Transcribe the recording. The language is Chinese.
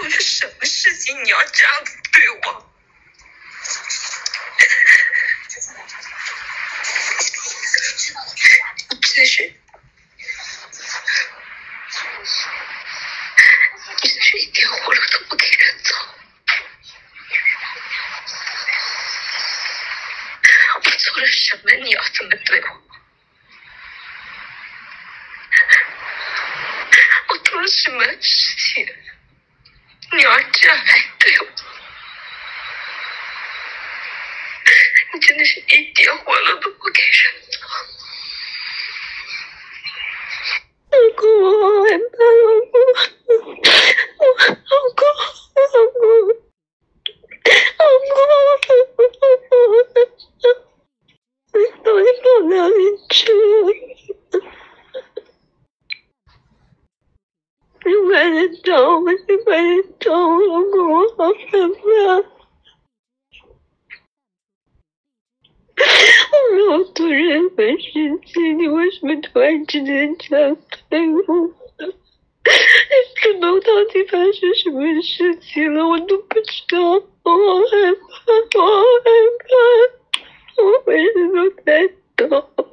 做了什么事情你要这样子对我？继续，继续一点活路都不给人走。我做了什么？你要这么对我？我做了什么事情？你要这样来对我？你真的是一点火了都不给人走。老公，我好害怕，老公，我老公，老公，老公，你到底跑哪里去了？你快点找我，你快点找我，老公，我好害怕。我没有做任何事情，你为什么突然之间这样对我？这都到底发生什么事情了？我都不知道，我好害怕，我好害怕，我每次都在抖。